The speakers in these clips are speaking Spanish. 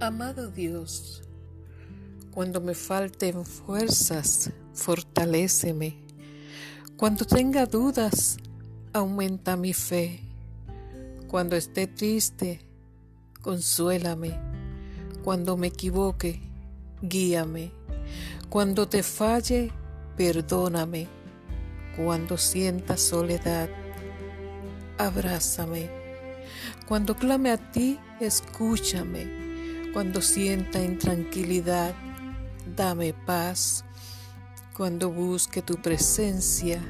Amado Dios, cuando me falten fuerzas, fortaléceme. Cuando tenga dudas, aumenta mi fe. Cuando esté triste, consuélame. Cuando me equivoque, guíame. Cuando te falle, perdóname. Cuando sienta soledad, abrázame. Cuando clame a ti, escúchame. Cuando sienta intranquilidad, dame paz. Cuando busque tu presencia,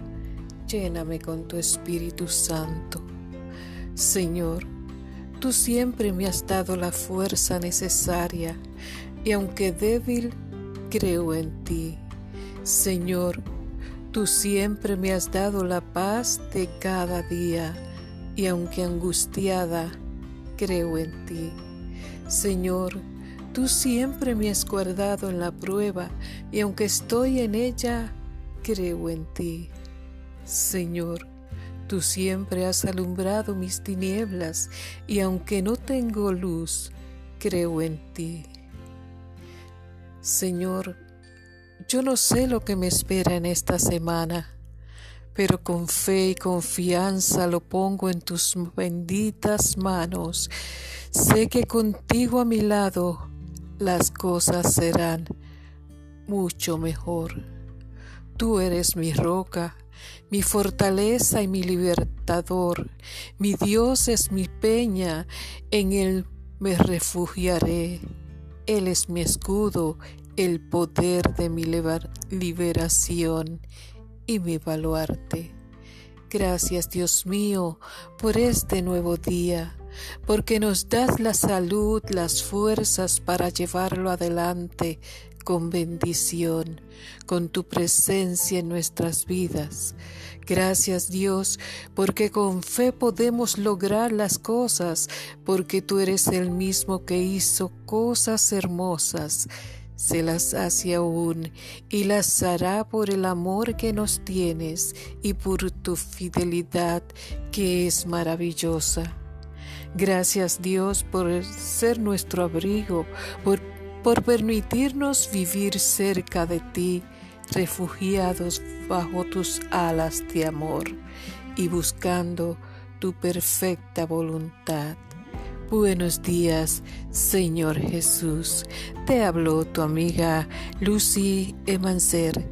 lléname con tu Espíritu Santo. Señor, tú siempre me has dado la fuerza necesaria y aunque débil, creo en ti. Señor, tú siempre me has dado la paz de cada día y aunque angustiada, creo en ti. Señor, tú siempre me has guardado en la prueba y aunque estoy en ella, creo en ti. Señor, tú siempre has alumbrado mis tinieblas y aunque no tengo luz, creo en ti. Señor, yo no sé lo que me espera en esta semana pero con fe y confianza lo pongo en tus benditas manos. Sé que contigo a mi lado las cosas serán mucho mejor. Tú eres mi roca, mi fortaleza y mi libertador. Mi Dios es mi peña, en Él me refugiaré. Él es mi escudo, el poder de mi liberación y mi baluarte. Gracias Dios mío por este nuevo día, porque nos das la salud, las fuerzas para llevarlo adelante con bendición, con tu presencia en nuestras vidas. Gracias Dios, porque con fe podemos lograr las cosas, porque tú eres el mismo que hizo cosas hermosas se las hace aún y las hará por el amor que nos tienes y por tu fidelidad que es maravillosa. Gracias Dios por ser nuestro abrigo, por, por permitirnos vivir cerca de ti, refugiados bajo tus alas de amor y buscando tu perfecta voluntad. Buenos días, Señor Jesús. Te habló tu amiga Lucy Emancer